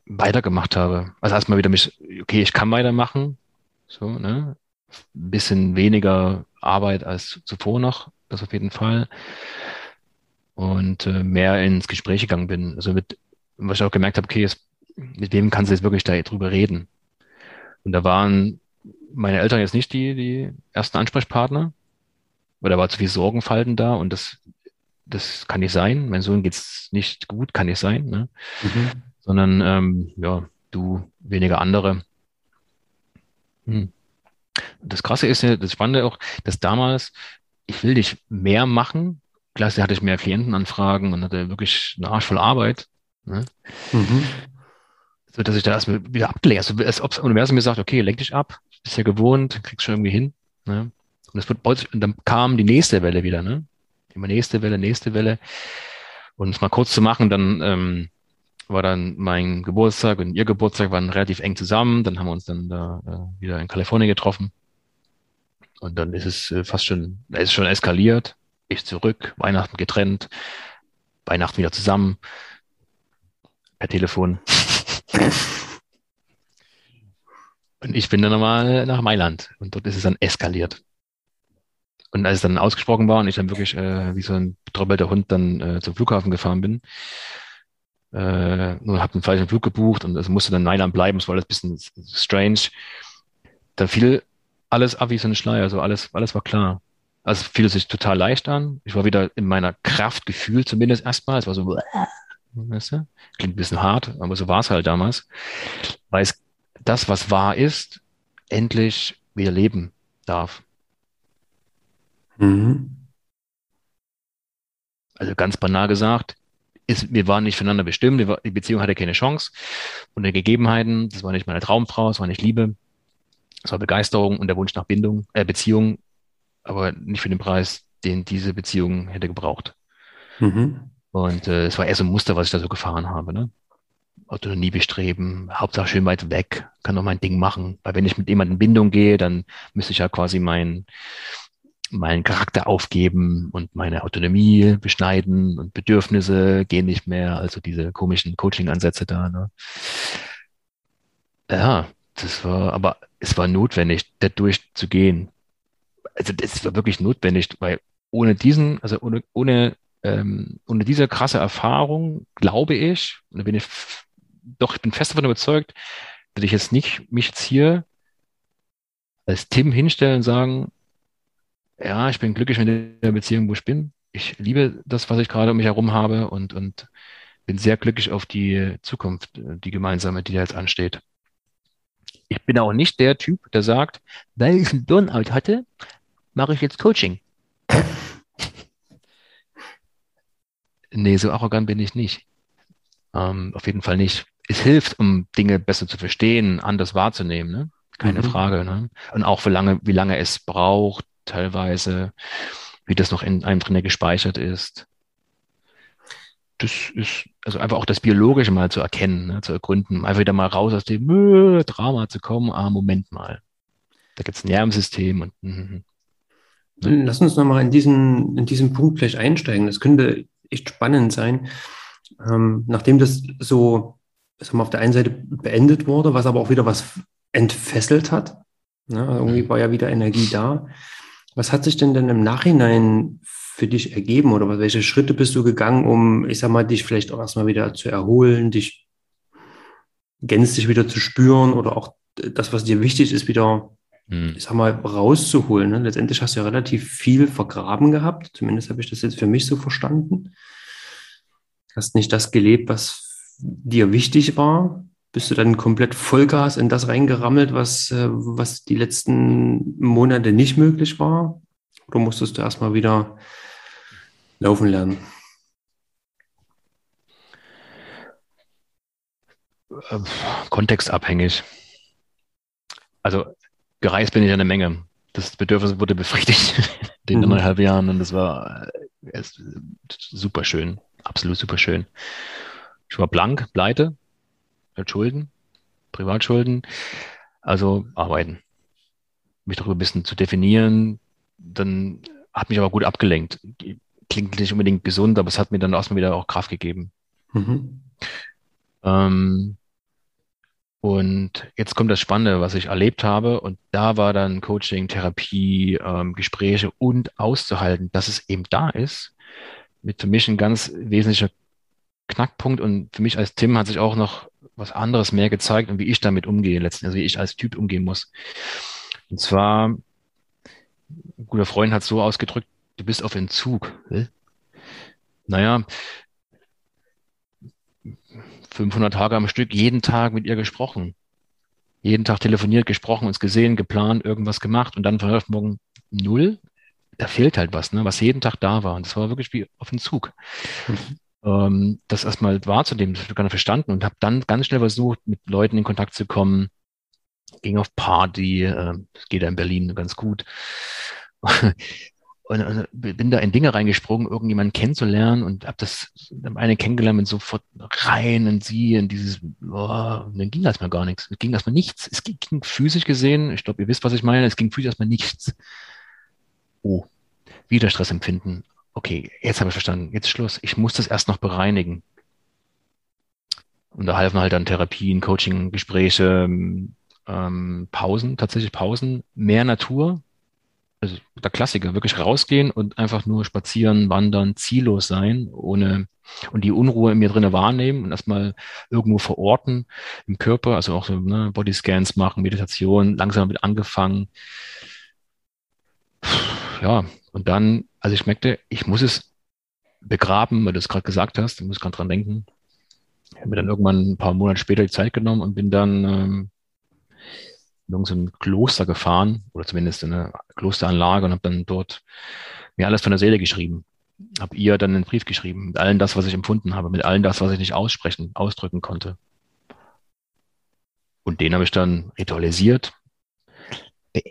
Speaker 2: weitergemacht habe. Also erstmal wieder mich, okay, ich kann weitermachen, so, ne? Ein bisschen weniger Arbeit als zuvor noch, das auf jeden Fall. Und äh, mehr ins Gespräch gegangen bin. Also mit, was ich auch gemerkt habe, okay, es, mit wem kannst du jetzt wirklich da drüber reden? Und da waren meine Eltern jetzt nicht die, die ersten Ansprechpartner, weil da war zu viel Sorgenfalten da und das, das kann nicht sein. Mein Sohn geht's nicht gut, kann nicht sein, ne? Mhm. Sondern ähm, ja, du weniger andere. Hm. Das Krasse ist ja, das Spannende auch, dass damals, ich will dich mehr machen. Klar, hatte ich mehr Klientenanfragen und hatte wirklich einen Arsch voll Arbeit. Ne? Mhm. So dass ich da erstmal wieder abgelegt, also als ob das Universum mir sagt, okay, lenk dich ab, bist ja gewohnt, kriegst schon irgendwie hin. Ne? Und, das wird, und dann kam die nächste Welle wieder, ne? Immer nächste Welle, nächste Welle. Und es mal kurz zu machen, dann ähm, war dann mein Geburtstag und ihr Geburtstag waren relativ eng zusammen. Dann haben wir uns dann da äh, wieder in Kalifornien getroffen. Und dann ist es äh, fast schon, da ist es schon eskaliert. Ich zurück, Weihnachten getrennt, Weihnachten wieder zusammen, per Telefon. und ich bin dann nochmal nach Mailand und dort ist es dann eskaliert. Und als es dann ausgesprochen war und ich dann wirklich äh, wie so ein betröppelter Hund dann äh, zum Flughafen gefahren bin, äh, nur habe einen falschen Flug gebucht und es musste dann Mailand bleiben, es war alles ein bisschen strange. Da fiel alles ab wie so ein Schleier, also alles, alles war klar. Also fiel es sich total leicht an. Ich war wieder in meiner Kraft gefühlt, zumindest erstmal. Es war so, weißt du? klingt ein bisschen hart, aber so war es halt damals. Weil es das, was wahr ist, endlich wieder leben darf. Mhm. Also ganz banal gesagt, ist, wir waren nicht füreinander bestimmt, die Beziehung hatte keine Chance. Und die Gegebenheiten, das war nicht meine Traumfrau, das war nicht Liebe, es war Begeisterung und der Wunsch nach Bindung, äh, Beziehung, aber nicht für den Preis, den diese Beziehung hätte gebraucht. Mhm. Und äh, es war eher so ein Muster, was ich da so gefahren habe. Ne? Autonomie bestreben, Hauptsache schön weit weg, kann doch mein Ding machen. Weil wenn ich mit jemandem in Bindung gehe, dann müsste ich ja quasi mein, meinen Charakter aufgeben und meine Autonomie beschneiden und Bedürfnisse gehen nicht mehr, also diese komischen Coaching-Ansätze da. Ne? Ja, das war, aber es war notwendig, da durchzugehen. Also das war wirklich notwendig, weil ohne diesen, also ohne, ohne, ähm, ohne diese krasse Erfahrung, glaube ich, und da bin ich doch, ich bin fest davon überzeugt, würde ich jetzt nicht mich jetzt hier als Tim hinstellen und sagen, ja, ich bin glücklich mit der Beziehung, wo ich bin. Ich liebe das, was ich gerade um mich herum habe und, und bin sehr glücklich auf die Zukunft, die gemeinsame, die da jetzt ansteht. Ich bin auch nicht der Typ, der sagt, weil ich einen Burnout hatte, mache ich jetzt Coaching. nee, so arrogant bin ich nicht. Ähm, auf jeden Fall nicht. Es hilft, um Dinge besser zu verstehen, anders wahrzunehmen, ne? Keine mhm. Frage. Ne? Und auch wie lange, wie lange es braucht, teilweise, wie das noch in einem drin gespeichert ist. das ist also einfach auch das Biologische mal zu erkennen, ne, zu ergründen, einfach wieder mal raus aus dem äh, Drama zu kommen. Ah, Moment mal. Da gibt es ein Nervensystem und mm,
Speaker 1: Lass uns nochmal in diesen, in diesen Punkt vielleicht einsteigen. Das könnte echt spannend sein. Ähm, nachdem das so, sagen wir, auf der einen Seite beendet wurde, was aber auch wieder was entfesselt hat. Ne? Also irgendwie war ja wieder Energie da. Was hat sich denn denn im Nachhinein für dich ergeben oder welche Schritte bist du gegangen, um, ich sag mal, dich vielleicht auch erstmal wieder zu erholen, dich gänzlich wieder zu spüren oder auch das, was dir wichtig ist, wieder, hm. ich sag mal, rauszuholen. Ne? Letztendlich hast du ja relativ viel vergraben gehabt. Zumindest habe ich das jetzt für mich so verstanden. Hast nicht das gelebt, was dir wichtig war. Bist du dann komplett Vollgas in das reingerammelt, was, äh, was die letzten Monate nicht möglich war? Oder musstest du erstmal wieder laufen lernen?
Speaker 2: Äh, kontextabhängig. Also gereist bin ich eine Menge. Das Bedürfnis wurde befriedigt in den mhm. anderthalb Jahren und das war äh, super schön, absolut super schön. Ich war blank, pleite, mit Schulden, Privatschulden, also arbeiten. Mich darüber ein bisschen zu definieren, dann hat mich aber gut abgelenkt. Klingt nicht unbedingt gesund, aber es hat mir dann erstmal wieder auch Kraft gegeben. Mhm. Ähm, und jetzt kommt das Spannende, was ich erlebt habe. Und da war dann Coaching, Therapie, ähm, Gespräche und auszuhalten, dass es eben da ist, mit für mich ein ganz wesentlicher Knackpunkt. Und für mich als Tim hat sich auch noch was anderes mehr gezeigt und wie ich damit umgehe, letztendlich, also wie ich als Typ umgehen muss. Und zwar ein guter Freund hat so ausgedrückt, du bist auf Entzug. Naja, 500 Tage am Stück, jeden Tag mit ihr gesprochen. Jeden Tag telefoniert, gesprochen, uns gesehen, geplant, irgendwas gemacht und dann von heute Morgen null. Da fehlt halt was, ne, was jeden Tag da war. Und das war wirklich wie auf Entzug. Ähm, das erstmal wahrzunehmen, das habe ich gar nicht verstanden und habe dann ganz schnell versucht, mit Leuten in Kontakt zu kommen. Ging auf Party, äh, das geht ja in Berlin ganz gut und, und bin da in Dinge reingesprungen, irgendjemanden kennenzulernen und habe das eine kennengelernt und sofort rein in sie, in dieses, oh, und dann ging erstmal gar nichts. Es ging erstmal nichts. Es ging, ging physisch gesehen, ich glaube, ihr wisst, was ich meine, es ging physisch erstmal nichts. Oh, wieder Stress empfinden. Okay, jetzt habe ich verstanden. Jetzt Schluss. Ich muss das erst noch bereinigen. Und da halfen halt dann Therapien, Coaching, Gespräche, ähm, Pausen, tatsächlich Pausen, mehr Natur, also der Klassiker, wirklich rausgehen und einfach nur spazieren, wandern, ziellos sein, ohne und die Unruhe in mir drinne wahrnehmen und erstmal irgendwo verorten im Körper, also auch so ne, Bodyscans machen, Meditation, langsam mit angefangen. Ja, und dann, also ich merkte, ich muss es begraben, weil du es gerade gesagt hast, ich muss gerade dran denken. Ich habe mir dann irgendwann ein paar Monate später die Zeit genommen und bin dann ähm, in so ein Kloster gefahren oder zumindest in eine Klosteranlage und habe dann dort mir alles von der Seele geschrieben. Habe ihr dann einen Brief geschrieben mit allem das, was ich empfunden habe, mit allem das, was ich nicht aussprechen, ausdrücken konnte. Und den habe ich dann ritualisiert,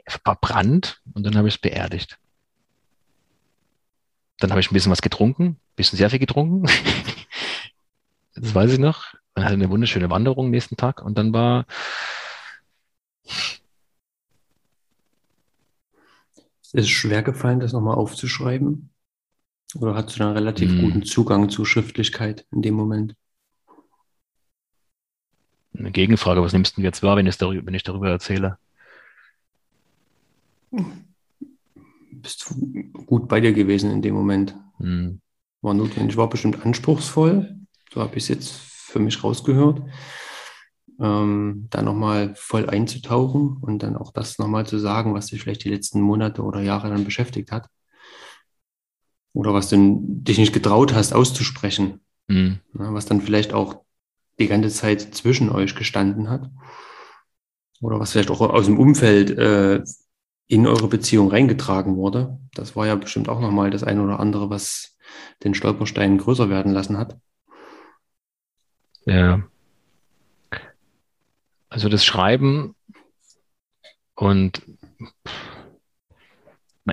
Speaker 2: verbrannt und dann habe ich es beerdigt. Dann habe ich ein bisschen was getrunken, ein bisschen sehr viel getrunken. das weiß ich noch. Man hatte eine wunderschöne Wanderung nächsten Tag und dann war
Speaker 1: Ist es schwer gefallen, das nochmal aufzuschreiben? Oder hast du dann relativ hm. guten Zugang zur Schriftlichkeit in dem Moment?
Speaker 2: Eine Gegenfrage, was nimmst du jetzt wahr, wenn, darüber, wenn ich darüber erzähle?
Speaker 1: Bist du gut bei dir gewesen in dem Moment? Hm. War notwendig, war bestimmt anspruchsvoll. So habe ich es jetzt für mich rausgehört ähm, da nochmal voll einzutauchen und dann auch das nochmal zu sagen, was dich vielleicht die letzten Monate oder Jahre dann beschäftigt hat. Oder was du dich nicht getraut hast auszusprechen. Mhm. Ja, was dann vielleicht auch die ganze Zeit zwischen euch gestanden hat. Oder was vielleicht auch aus dem Umfeld äh, in eure Beziehung reingetragen wurde. Das war ja bestimmt auch nochmal das eine oder andere, was den Stolperstein größer werden lassen hat.
Speaker 2: Ja, also das Schreiben und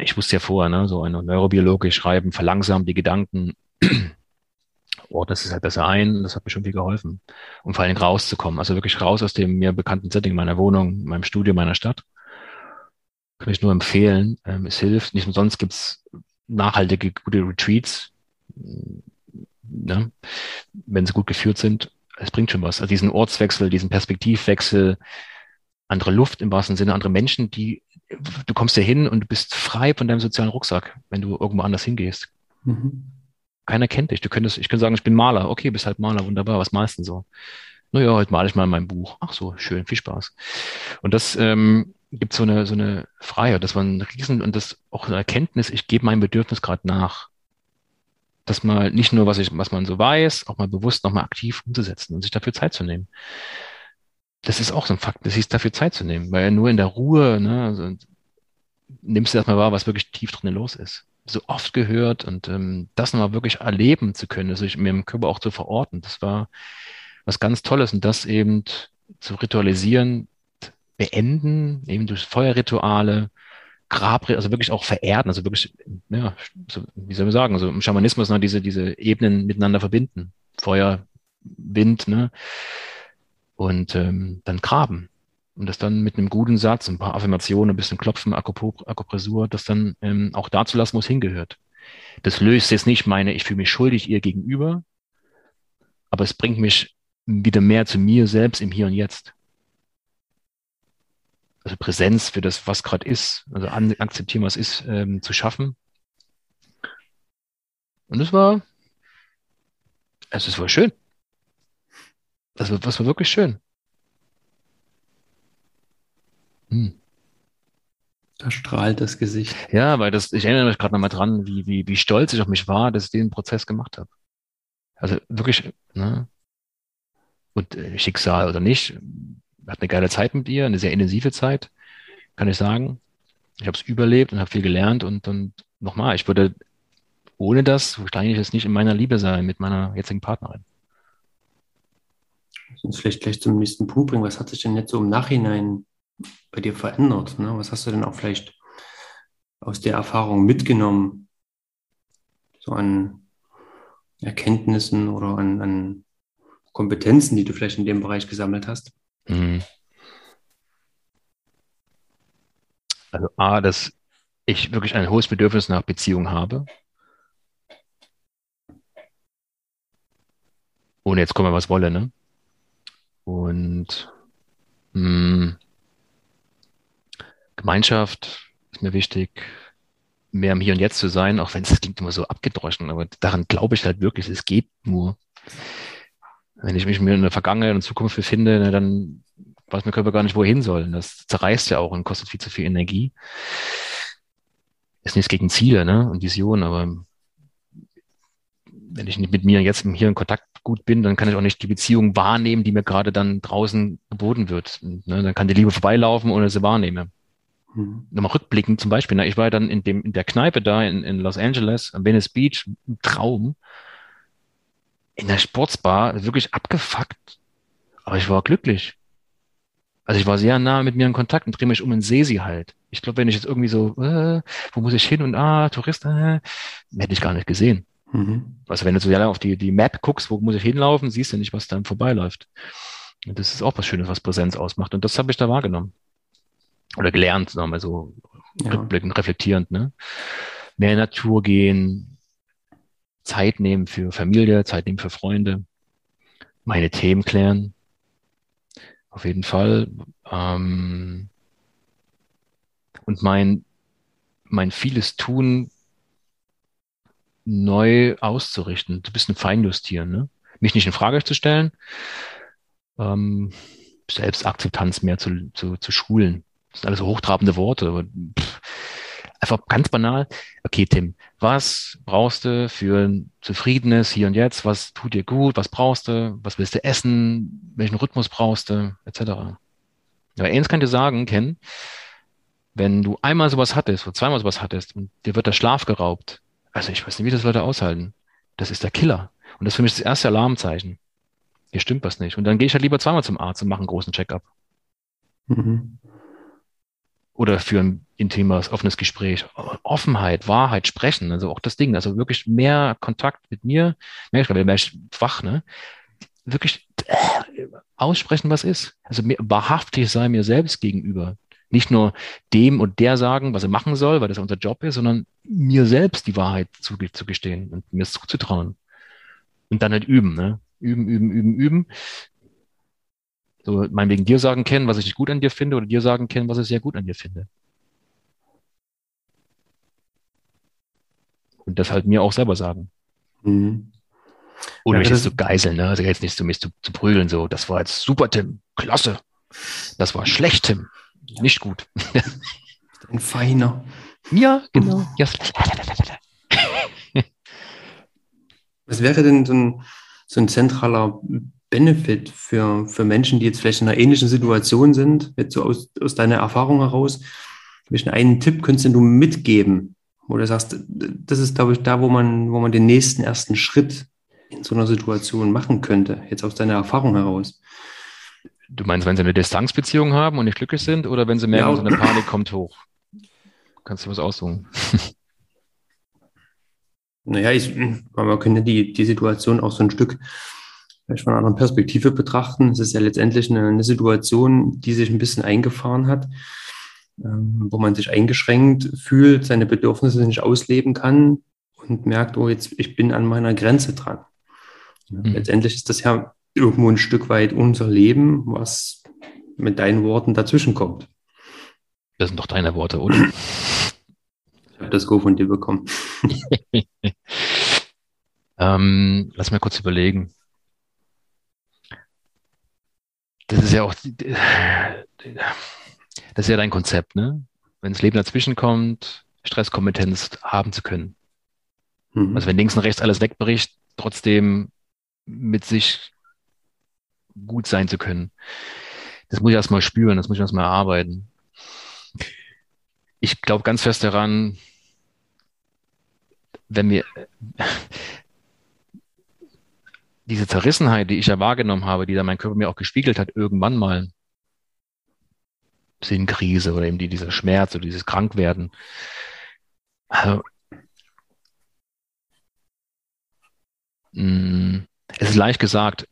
Speaker 2: ich wusste ja vorher, ne, so ein neurobiologisch Schreiben verlangsamt die Gedanken ordnest es halt besser ein. Das hat mir schon viel geholfen. Und vor allem rauszukommen. Also wirklich raus aus dem mir bekannten Setting meiner Wohnung, meinem Studio, meiner Stadt. Kann ich nur empfehlen. Ähm, es hilft. Nicht umsonst gibt's nachhaltige, gute Retreats. Ne? Wenn sie gut geführt sind. Es bringt schon was. Also diesen Ortswechsel, diesen Perspektivwechsel, andere Luft im wahrsten Sinne, andere Menschen, die, du kommst hier hin und du bist frei von deinem sozialen Rucksack, wenn du irgendwo anders hingehst. Mhm. Keiner kennt dich. Du könntest, ich könnte sagen, ich bin Maler. Okay, bist halt Maler, wunderbar. Was malst du denn so? Naja, heute male ich mal mein Buch. Ach so, schön, viel Spaß. Und das ähm, gibt so eine, so eine Freiheit. Das war ein Riesen und das auch eine Erkenntnis, ich gebe meinem Bedürfnis gerade nach. Das mal nicht nur, was ich, was man so weiß, auch mal bewusst nochmal aktiv umzusetzen und sich dafür Zeit zu nehmen. Das ist auch so ein Fakt, das ist dafür Zeit zu nehmen, weil nur in der Ruhe, ne, also, nimmst du erstmal wahr, was wirklich tief drinnen los ist so oft gehört und ähm, das nochmal wirklich erleben zu können, also ich mir im Körper auch zu verorten, das war was ganz Tolles und das eben zu ritualisieren, beenden, eben durch Feuerrituale, Grab, also wirklich auch vererden, also wirklich, ja, so, wie soll man sagen, also im Schamanismus ne, diese, diese Ebenen miteinander verbinden. Feuer, Wind, ne? Und ähm, dann graben und das dann mit einem guten Satz, ein paar Affirmationen, ein bisschen Klopfen, Akupressur, das dann ähm, auch dazu lassen, wo es hingehört. Das löst jetzt nicht meine, ich fühle mich schuldig ihr gegenüber, aber es bringt mich wieder mehr zu mir selbst im Hier und Jetzt. Also Präsenz für das, was gerade ist, also an, akzeptieren, was ist, ähm, zu schaffen. Und es war, also es war schön. Das war, das war wirklich schön.
Speaker 1: Hm. Da strahlt das Gesicht.
Speaker 2: Ja, weil das, ich erinnere mich gerade nochmal dran, wie, wie, wie stolz ich auf mich war, dass ich den Prozess gemacht habe. Also wirklich, ne? Und äh, Schicksal oder nicht, hat eine geile Zeit mit ihr, eine sehr intensive Zeit, kann ich sagen. Ich habe es überlebt und habe viel gelernt und, und nochmal, ich würde ohne das wahrscheinlich jetzt nicht in meiner Liebe sein mit meiner jetzigen Partnerin.
Speaker 1: Uns vielleicht gleich zum nächsten Punkt bringen. Was hat sich denn jetzt so im Nachhinein bei dir verändert? Ne? Was hast du denn auch vielleicht aus der Erfahrung mitgenommen? So an Erkenntnissen oder an, an Kompetenzen, die du vielleicht in dem Bereich gesammelt hast? Mhm.
Speaker 2: Also A, dass ich wirklich ein hohes Bedürfnis nach Beziehung habe. Ohne jetzt kommen, was wolle, ne? Und mh, hm, Gemeinschaft ist mir wichtig, mehr im Hier und Jetzt zu sein, auch wenn es klingt immer so abgedroschen, aber daran glaube ich halt wirklich, es geht nur. Wenn ich mich in der Vergangenheit und Zukunft befinde, ne, dann weiß mein Körper gar nicht, wohin soll. Das zerreißt ja auch und kostet viel zu viel Energie. Ist nichts gegen Ziele ne, und Visionen, aber wenn ich nicht mit mir jetzt hier in Kontakt gut bin, dann kann ich auch nicht die Beziehung wahrnehmen, die mir gerade dann draußen geboten wird. Ne, dann kann die Liebe vorbeilaufen, ohne sie wahrnehme. Mhm. Nochmal rückblickend zum Beispiel, na, ich war dann in dem, in der Kneipe da in, in Los Angeles, am Venice Beach, ein Traum. In der Sportsbar, wirklich abgefuckt. Aber ich war glücklich. Also ich war sehr nah mit mir in Kontakt und drehe mich um und sehe sie halt. Ich glaube, wenn ich jetzt irgendwie so, äh, wo muss ich hin und ah, Tourist, äh, hätte ich gar nicht gesehen. Mhm. Also wenn du so ja auf die, die Map guckst, wo muss ich hinlaufen, siehst du nicht, was dann vorbeiläuft. Und das ist auch was Schönes, was Präsenz ausmacht. Und das habe ich da wahrgenommen oder gelernt, sagen wir so, ja. rückblickend, reflektierend, ne? Mehr in Natur gehen, Zeit nehmen für Familie, Zeit nehmen für Freunde, meine Themen klären. Auf jeden Fall. Ähm, und mein, mein vieles Tun neu auszurichten, ein bisschen feinjustieren, ne? Mich nicht in Frage zu stellen, ähm, Selbstakzeptanz mehr zu, zu, zu schulen. Das sind alles so hochtrabende Worte. Aber pff, einfach ganz banal. Okay, Tim, was brauchst du für ein zufriedenes Hier und Jetzt? Was tut dir gut? Was brauchst du? Was willst du essen? Welchen Rhythmus brauchst du? Etc. Aber eins kann dir sagen, Ken, wenn du einmal sowas hattest oder zweimal sowas hattest und dir wird der Schlaf geraubt, also ich weiß nicht, wie das Leute aushalten. Das ist der Killer. Und das ist für mich das erste Alarmzeichen. Hier stimmt was nicht. Und dann gehe ich halt lieber zweimal zum Arzt und mache einen großen Check-up. Mhm. Oder für ein intimes, offenes Gespräch. Offenheit, Wahrheit, Sprechen, also auch das Ding, also wirklich mehr Kontakt mit mir, mehr, ich mehr wach, ne? Wirklich äh, aussprechen, was ist. Also mehr, wahrhaftig sein mir selbst gegenüber. Nicht nur dem und der sagen, was er machen soll, weil das unser Job ist, sondern mir selbst die Wahrheit zugestehen und mir es zuzutrauen. Und dann halt üben, ne? Üben, üben, üben, üben. So, meinetwegen dir sagen kennen, was ich nicht gut an dir finde, oder dir sagen kennen, was ich sehr gut an dir finde. Und das halt mir auch selber sagen. Mhm. Ohne ja, mich jetzt zu geiseln, ne? Also jetzt nicht zu mich zu, zu prügeln, so, das war jetzt super, Tim, klasse. Das war schlecht, Tim, nicht gut.
Speaker 1: Ein feiner.
Speaker 2: Ja, genau. Ja.
Speaker 1: Was wäre denn so ein, so ein zentraler Benefit für, für Menschen, die jetzt vielleicht in einer ähnlichen Situation sind, jetzt so aus, aus deiner Erfahrung heraus? Welchen einen Tipp könntest du mitgeben, wo du sagst, das ist, glaube ich, da, wo man, wo man den nächsten ersten Schritt in so einer Situation machen könnte, jetzt aus deiner Erfahrung heraus?
Speaker 2: Du meinst, wenn sie eine Distanzbeziehung haben und nicht glücklich sind oder wenn sie merken, ja. so eine Panik kommt hoch? Kannst du was aussuchen?
Speaker 1: Naja, ich, man könnte die, die Situation auch so ein Stück vielleicht von einer anderen Perspektive betrachten. Es ist ja letztendlich eine, eine Situation, die sich ein bisschen eingefahren hat, ähm, wo man sich eingeschränkt fühlt, seine Bedürfnisse nicht ausleben kann und merkt, oh, jetzt, ich bin an meiner Grenze dran. Mhm. Letztendlich ist das ja irgendwo ein Stück weit unser Leben, was mit deinen Worten dazwischen kommt.
Speaker 2: Das sind doch deine Worte, oder?
Speaker 1: Ich habe das Go von dir bekommen.
Speaker 2: ähm, lass mal kurz überlegen. Das ist ja auch, das ist ja dein Konzept, ne? Wenn das Leben dazwischen kommt, Stresskompetenz haben zu können. Mhm. Also wenn links und rechts alles wegbricht, trotzdem mit sich gut sein zu können. Das muss ich erstmal spüren, das muss ich erstmal erarbeiten. Ich glaube ganz fest daran, wenn wir, diese Zerrissenheit, die ich ja wahrgenommen habe, die da mein Körper mir auch gespiegelt hat, irgendwann mal Sinnkrise oder eben die, dieser Schmerz oder dieses Krankwerden. Also, mh, mm, es ist leicht gesagt,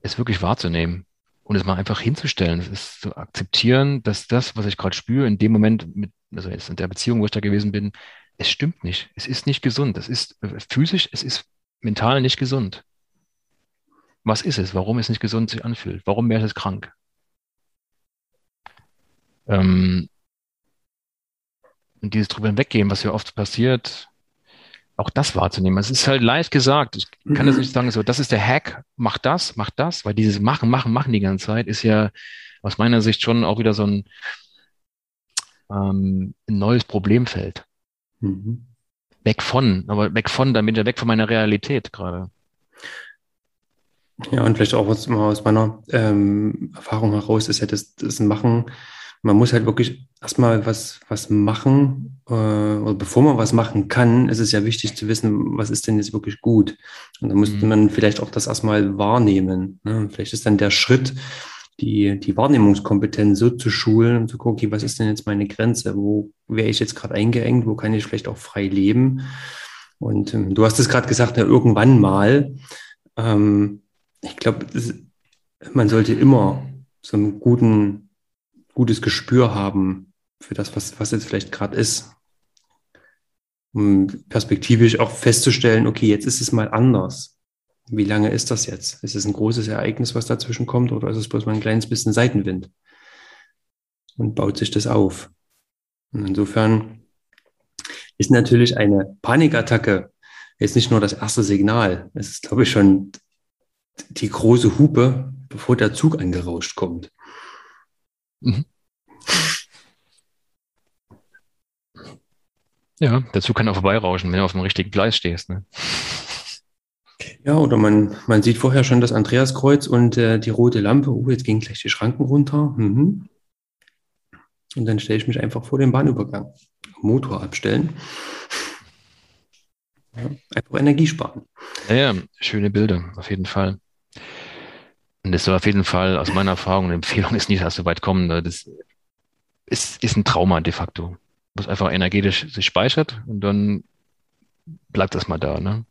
Speaker 2: es wirklich wahrzunehmen und es mal einfach hinzustellen. Es ist zu akzeptieren, dass das, was ich gerade spüre, in dem Moment, mit, also jetzt in der Beziehung, wo ich da gewesen bin, es stimmt nicht. Es ist nicht gesund. Es ist physisch, es ist mental nicht gesund. Was ist es? Warum es nicht gesund sich anfühlt? Warum wäre es krank? Ähm, und dieses drüber hinweggehen, was ja oft passiert, auch das wahrzunehmen. Es ist halt leicht gesagt. Ich kann das nicht sagen, so, das ist der Hack, mach das, mach das, weil dieses Machen, Machen, Machen die ganze Zeit ist ja aus meiner Sicht schon auch wieder so ein, ähm, ein neues Problemfeld. Mhm. Weg von, aber weg von, dann bin ich ja weg von meiner Realität gerade.
Speaker 1: Ja, und vielleicht auch aus, aus meiner ähm, Erfahrung heraus ist ja das, das Machen, man muss halt wirklich erstmal was, was machen, äh, oder bevor man was machen kann, ist es ja wichtig zu wissen, was ist denn jetzt wirklich gut. Und dann müsste mhm. man vielleicht auch das erstmal wahrnehmen. Ne? Vielleicht ist dann der Schritt, die, die Wahrnehmungskompetenz so zu schulen und zu gucken, okay, was ist denn jetzt meine Grenze? Wo wäre ich jetzt gerade eingeengt? Wo kann ich vielleicht auch frei leben? Und ähm, du hast es gerade gesagt, ja, irgendwann mal. Ähm, ich glaube, man sollte immer so ein guten, gutes Gespür haben für das, was, was jetzt vielleicht gerade ist. Um perspektivisch auch festzustellen, okay, jetzt ist es mal anders. Wie lange ist das jetzt? Ist es ein großes Ereignis, was dazwischen kommt, oder ist es bloß mal ein kleines bisschen Seitenwind? Und baut sich das auf. Und insofern ist natürlich eine Panikattacke jetzt nicht nur das erste Signal. Es ist, glaube ich, schon die große Hupe, bevor der Zug angerauscht kommt. Mhm.
Speaker 2: Ja, der Zug kann auch vorbeirauschen, wenn du auf dem richtigen Gleis stehst. Ne?
Speaker 1: Ja, oder man, man sieht vorher schon das Andreaskreuz und äh, die rote Lampe. Oh, jetzt gehen gleich die Schranken runter. Mhm. Und dann stelle ich mich einfach vor den Bahnübergang. Motor abstellen. Ja, einfach Energie sparen.
Speaker 2: Ja, ja, schöne Bilder, auf jeden Fall. Und das soll auf jeden Fall aus meiner Erfahrung eine Empfehlung ist nicht erst so weit kommen. Ne? Das ist, ist ein Trauma de facto, was einfach energetisch sich speichert und dann bleibt das mal da. Ne?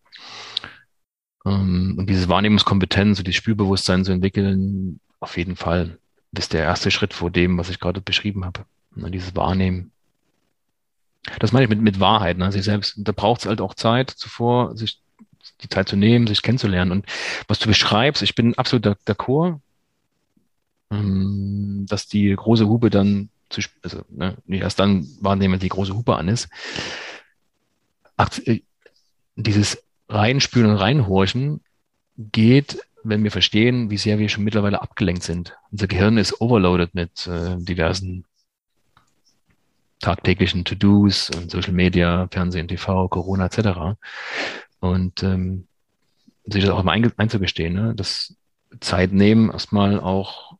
Speaker 2: Ähm, und diese Wahrnehmungskompetenz und dieses Spürbewusstsein zu entwickeln, auf jeden Fall, ist der erste Schritt vor dem, was ich gerade beschrieben habe. Ne? Dieses Wahrnehmen. Das meine ich mit, mit Wahrheit, ne? sich selbst. Da braucht es halt auch Zeit zuvor, sich die Zeit zu nehmen, sich kennenzulernen. Und was du beschreibst, ich bin absolut d'accord, ähm, dass die große Hupe dann zu, also ne, nicht erst dann wahrnehmen, wenn die große Hupe an ist. Ach, äh, dieses Reinspülen und Reinhorchen geht, wenn wir verstehen, wie sehr wir schon mittlerweile abgelenkt sind. Unser Gehirn ist overloaded mit äh, diversen tagtäglichen To-Dos und Social Media, Fernsehen, TV, Corona etc. Und ähm, sich das auch mal einzugestehen, ne? das Zeit nehmen, erstmal auch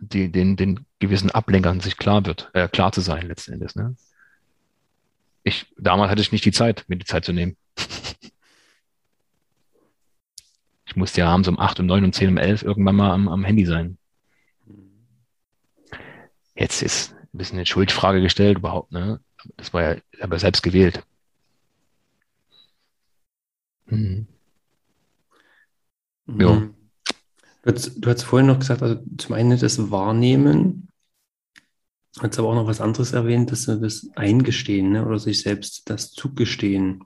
Speaker 2: die, den, den gewissen Ablenkern sich klar wird, äh, klar zu sein letzten Endes. Ne? Ich, damals hatte ich nicht die Zeit, mir die Zeit zu nehmen. Ich musste ja abends um 8, um 9, um 10, um 11 irgendwann mal am, am Handy sein. Jetzt ist ein bisschen eine Schuldfrage gestellt überhaupt, ne? Das war ja aber selbst gewählt.
Speaker 1: Mhm. Ja. Du hast, du hast vorhin noch gesagt, also zum einen das Wahrnehmen, hast aber auch noch was anderes erwähnt, das, das Eingestehen ne? oder sich selbst das Zugestehen.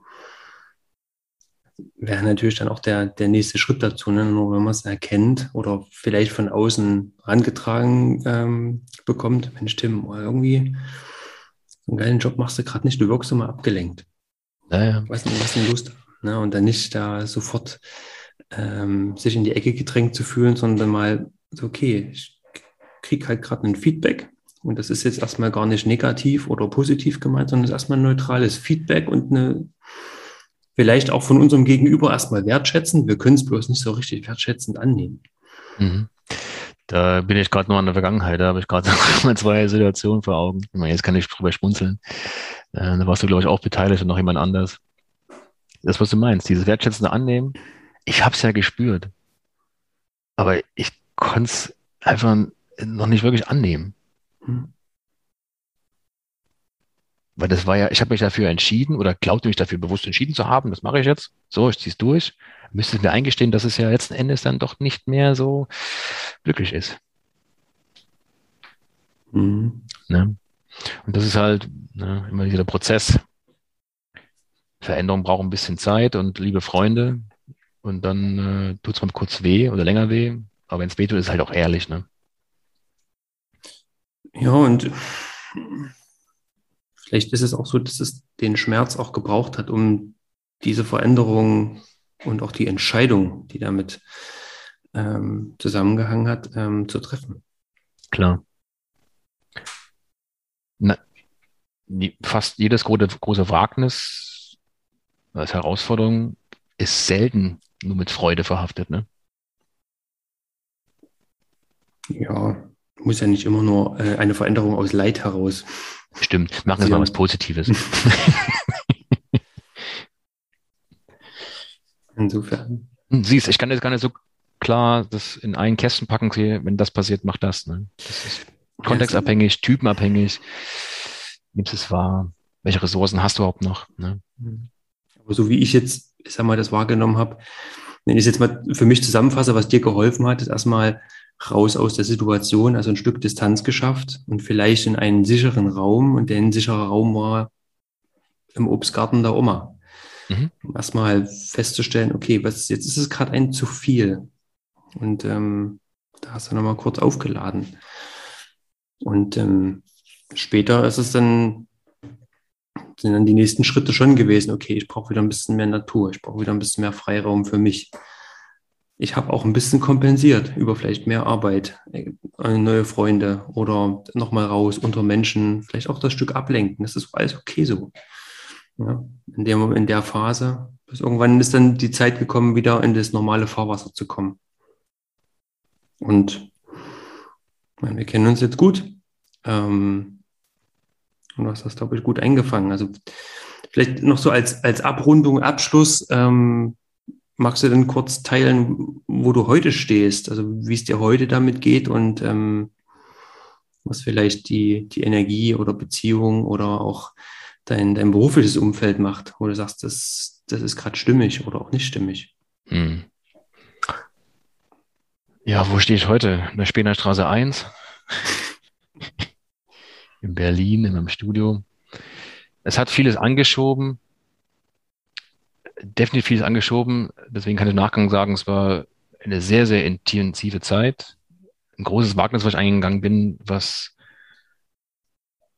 Speaker 1: Wäre natürlich dann auch der, der nächste Schritt dazu, ne? nur wenn man es erkennt oder vielleicht von außen angetragen ähm, bekommt, Mensch Tim, irgendwie so einen geilen Job machst du gerade nicht, du wirkst immer abgelenkt. Naja. Was, was denn Lust? Ne? Und dann nicht da sofort ähm, sich in die Ecke gedrängt zu fühlen, sondern mal so, okay, ich kriege halt gerade ein Feedback und das ist jetzt erstmal gar nicht negativ oder positiv gemeint, sondern es ist erstmal ein neutrales Feedback und eine vielleicht auch von unserem Gegenüber erstmal wertschätzen. Wir können es bloß nicht so richtig wertschätzend annehmen.
Speaker 2: Mhm. Da bin ich gerade noch an der Vergangenheit, da habe ich gerade mal zwei Situationen vor Augen. Ich meine, jetzt kann ich drüber schmunzeln. Äh, da warst du, glaube ich, auch beteiligt und noch jemand anders. Das, was du meinst, dieses wertschätzende Annehmen, ich habe es ja gespürt. Aber ich konnte es einfach noch nicht wirklich annehmen. Hm. Weil das war ja, ich habe mich dafür entschieden oder glaubte mich dafür bewusst entschieden zu haben, das mache ich jetzt. So, ich ziehe es durch. Müsste mir eingestehen, dass es ja letzten Endes dann doch nicht mehr so glücklich ist. Mhm. Ne? Und das ist halt ne, immer dieser Prozess. Veränderung braucht ein bisschen Zeit und liebe Freunde, und dann äh, tut es mal kurz weh oder länger weh. Aber wenn es weh tut, ist es halt auch ehrlich, ne?
Speaker 1: Ja, und vielleicht ist es auch so, dass es den Schmerz auch gebraucht hat, um diese Veränderung und auch die Entscheidung, die damit ähm, zusammengehangen hat, ähm, zu treffen.
Speaker 2: Klar. Na, fast jedes große, große Wagnis als Herausforderung ist selten nur mit Freude verhaftet, ne?
Speaker 1: Ja, muss ja nicht immer nur äh, eine Veränderung aus Leid heraus.
Speaker 2: Stimmt, machen wir mal was Positives.
Speaker 1: Insofern.
Speaker 2: Siehst, ich kann jetzt gar nicht so klar das in einen Kästen packen, wenn das passiert, mach das. Ne? Das ist kontextabhängig, typenabhängig. Nimmst es wahr? Welche Ressourcen hast du überhaupt noch? Ne?
Speaker 1: Aber so wie ich jetzt ich sag mal, das wahrgenommen habe, wenn ich es jetzt mal für mich zusammenfasse, was dir geholfen hat, ist erstmal raus aus der Situation, also ein Stück Distanz geschafft und vielleicht in einen sicheren Raum. Und der ein sicherer Raum war im Obstgarten der Oma. Mhm. Um erstmal festzustellen, okay, was jetzt ist es gerade ein zu viel. Und ähm, da hast du nochmal kurz aufgeladen. Und ähm, später ist es dann sind dann die nächsten Schritte schon gewesen, okay, ich brauche wieder ein bisschen mehr Natur, ich brauche wieder ein bisschen mehr Freiraum für mich. Ich habe auch ein bisschen kompensiert über vielleicht mehr Arbeit, äh, neue Freunde oder nochmal raus unter Menschen, vielleicht auch das Stück ablenken. Das ist alles okay so. Ja, in, der, in der Phase, bis irgendwann ist dann die Zeit gekommen, wieder in das normale Fahrwasser zu kommen. Und wir kennen uns jetzt gut. Ähm, und du hast das, glaube ich, gut eingefangen. Also vielleicht noch so als, als Abrundung, Abschluss, ähm, magst du denn kurz teilen, wo du heute stehst, also wie es dir heute damit geht und ähm, was vielleicht die, die Energie oder Beziehung oder auch dein, dein berufliches Umfeld macht, wo du sagst, das, das ist gerade stimmig oder auch nicht stimmig. Hm.
Speaker 2: Ja, wo stehe ich heute? In der Spener Straße 1. in Berlin, in meinem Studio. Es hat vieles angeschoben. Definitiv vieles angeschoben. Deswegen kann ich im Nachgang sagen, es war eine sehr, sehr intensive Zeit. Ein großes Wagnis, was ich eingegangen bin, was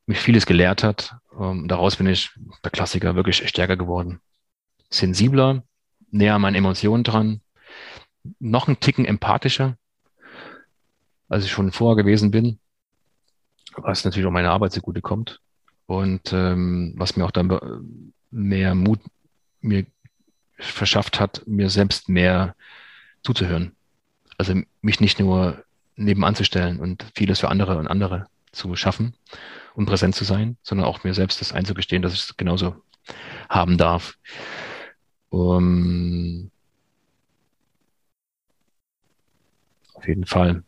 Speaker 2: mich vieles gelehrt hat. Ähm, daraus bin ich, der Klassiker, wirklich stärker geworden. Sensibler, näher an meinen Emotionen dran, noch ein Ticken empathischer, als ich schon vorher gewesen bin, was natürlich auch meiner Arbeit zugute kommt und ähm, was mir auch dann mehr Mut mir verschafft hat, mir selbst mehr zuzuhören. Also mich nicht nur nebenan zu stellen und vieles für andere und andere zu schaffen und präsent zu sein, sondern auch mir selbst das einzugestehen, dass ich es genauso haben darf. Um, auf jeden Fall.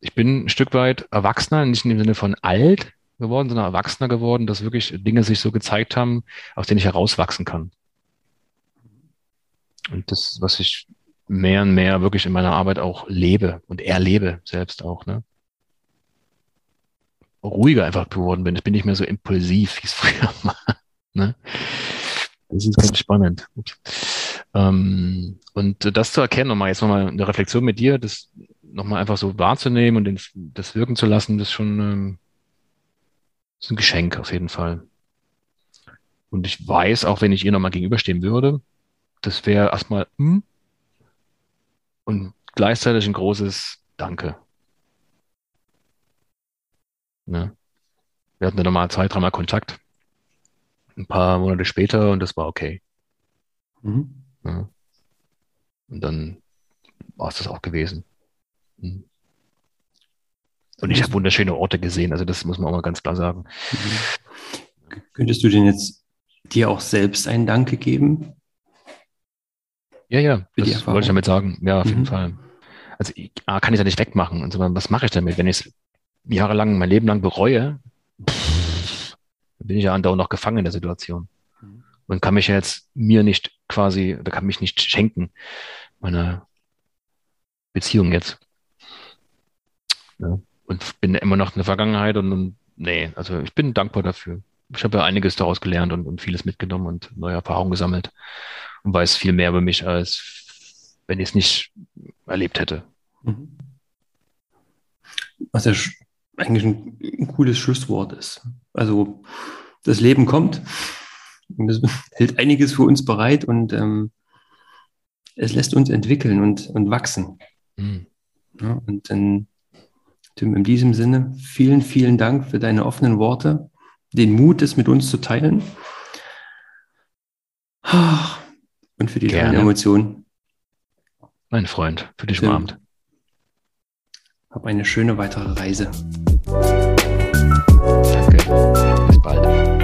Speaker 2: Ich bin ein Stück weit erwachsener, nicht in dem Sinne von alt geworden, sondern erwachsener geworden, dass wirklich Dinge sich so gezeigt haben, aus denen ich herauswachsen kann. Und das, was ich mehr und mehr wirklich in meiner Arbeit auch lebe und erlebe selbst auch, ne? Ruhiger einfach geworden bin. Ich bin nicht mehr so impulsiv, wie es früher war. Ne? Das ist ganz spannend. Ähm, und das zu erkennen, nochmal jetzt nochmal eine Reflexion mit dir, das nochmal einfach so wahrzunehmen und den, das wirken zu lassen, das ist schon ähm, ist ein Geschenk auf jeden Fall. Und ich weiß, auch wenn ich ihr nochmal gegenüberstehen würde, das wäre erstmal hm, und gleichzeitig ein großes Danke. Ne? Wir hatten dann nochmal zwei, dreimal Kontakt. Ein paar Monate später und das war okay. Mhm. Ja. Und dann war es das auch gewesen. Mhm. Und ich habe wunderschöne Orte gesehen, also das muss man auch mal ganz klar sagen.
Speaker 1: Mhm. Könntest du denn jetzt dir auch selbst ein Danke geben?
Speaker 2: Ja, ja, das wollte ich damit sagen. Ja, auf mhm. jeden Fall. Also ich, ah, kann ich ja nicht wegmachen. Und so, was mache ich damit? Wenn ich es jahrelang, mein Leben lang bereue, pff, dann bin ich ja andauernd noch gefangen in der Situation. Mhm. Und kann mich ja jetzt mir nicht quasi, oder kann mich nicht schenken, meine Beziehung jetzt. Ja. Und bin immer noch in der Vergangenheit und, und nee, also ich bin dankbar dafür. Ich habe ja einiges daraus gelernt und, und vieles mitgenommen und neue Erfahrungen gesammelt und weiß viel mehr über mich, als wenn ich es nicht erlebt hätte. Mhm.
Speaker 1: Was ja eigentlich ein, ein cooles Schlusswort ist. Also das Leben kommt und es hält einiges für uns bereit und ähm, es lässt uns entwickeln und, und wachsen. Mhm. Ja, und dann, Tim, in diesem Sinne, vielen, vielen Dank für deine offenen Worte, den Mut, es mit uns zu teilen. Und für die Gerne. Emotionen.
Speaker 2: Mein Freund, für dich umarmt.
Speaker 1: Hab eine schöne weitere Reise.
Speaker 2: Danke. Bis bald.